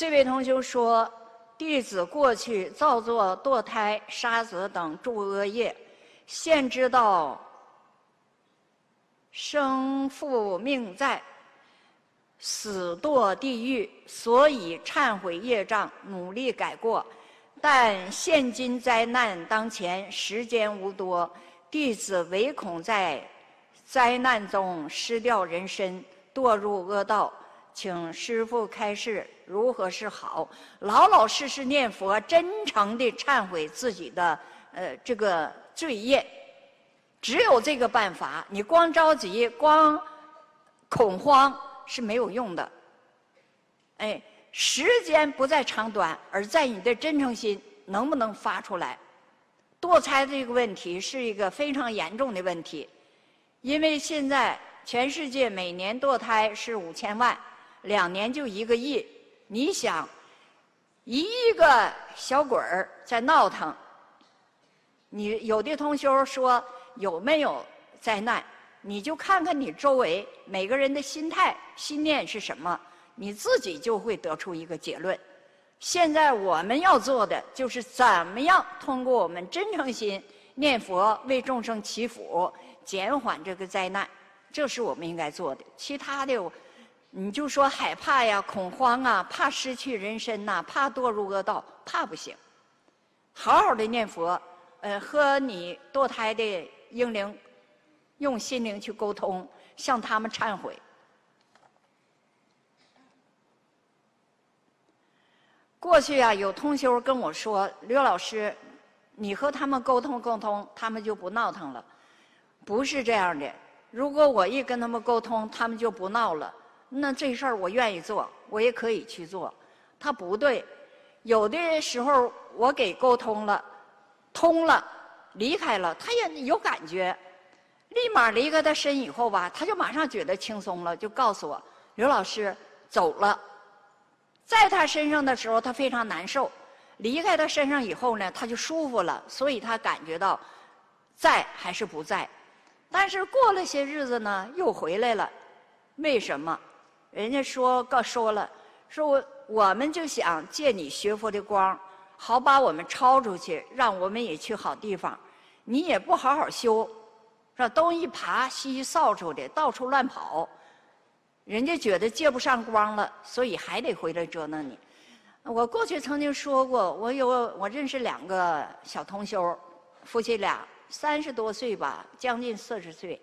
这位同学说，弟子过去造作堕胎、杀子等诸恶业，现知道生父命在，死堕地狱，所以忏悔业障，努力改过。但现今灾难当前，时间无多，弟子唯恐在灾难中失掉人身，堕入恶道。请师父开示如何是好？老老实实念佛，真诚地忏悔自己的呃这个罪业，只有这个办法。你光着急、光恐慌是没有用的。哎。时间不在长短，而在你的真诚心能不能发出来。堕胎这个问题是一个非常严重的问题，因为现在全世界每年堕胎是五千万，两年就一个亿。你想，一亿个小鬼儿在闹腾，你有的同学说有没有灾难？你就看看你周围每个人的心态、心念是什么。你自己就会得出一个结论。现在我们要做的就是怎么样通过我们真诚心念佛为众生祈福，减缓这个灾难，这是我们应该做的。其他的，你就说害怕呀、恐慌啊、怕失去人身呐、怕堕入恶道，怕不行。好好的念佛，呃，和你堕胎的婴灵用心灵去沟通，向他们忏悔。过去啊，有同修跟我说：“刘老师，你和他们沟通沟通，他们就不闹腾了。”不是这样的。如果我一跟他们沟通，他们就不闹了，那这事儿我愿意做，我也可以去做。他不对，有的时候我给沟通了，通了，离开了，他也有感觉，立马离开他身以后吧，他就马上觉得轻松了，就告诉我：“刘老师走了。”在他身上的时候，他非常难受；离开他身上以后呢，他就舒服了。所以他感觉到在还是不在。但是过了些日子呢，又回来了。为什么？人家说告说了，说我我们就想借你学佛的光，好把我们超出去，让我们也去好地方。你也不好好修，是？东一爬西一扫帚的，到处乱跑。人家觉得借不上光了，所以还得回来折腾你。我过去曾经说过，我有我认识两个小同修，夫妻俩三十多岁吧，将近四十岁。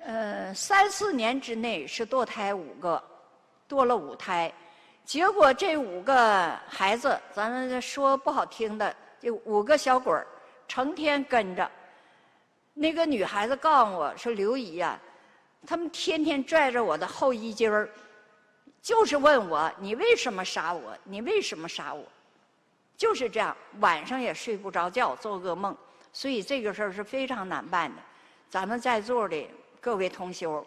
呃，三四年之内是堕胎五个，堕了五胎，结果这五个孩子，咱们说不好听的，就五个小鬼儿，成天跟着。那个女孩子告诉我说：“刘姨呀。”他们天天拽着我的后衣襟儿，就是问我：“你为什么杀我？你为什么杀我？”就是这样，晚上也睡不着觉，做噩梦。所以这个事儿是非常难办的。咱们在座的各位同修，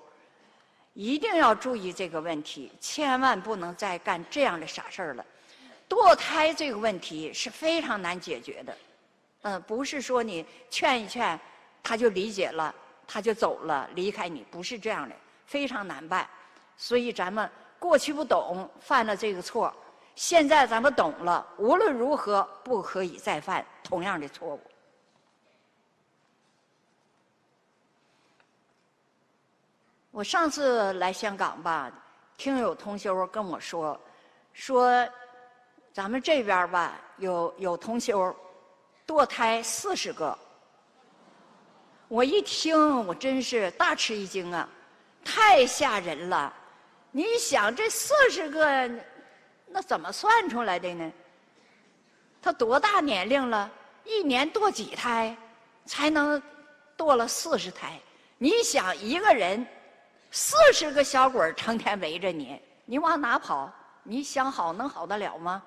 一定要注意这个问题，千万不能再干这样的傻事儿了。堕胎这个问题是非常难解决的，嗯，不是说你劝一劝他就理解了。他就走了，离开你，不是这样的，非常难办。所以咱们过去不懂，犯了这个错，现在咱们懂了，无论如何不可以再犯同样的错误。我上次来香港吧，听有同修跟我说，说咱们这边吧，有有同修堕胎四十个。我一听，我真是大吃一惊啊！太吓人了！你想，这四十个，那怎么算出来的呢？他多大年龄了？一年堕几胎，才能堕了四十胎？你想，一个人四十个小鬼成天围着你，你往哪跑？你想好能好得了吗？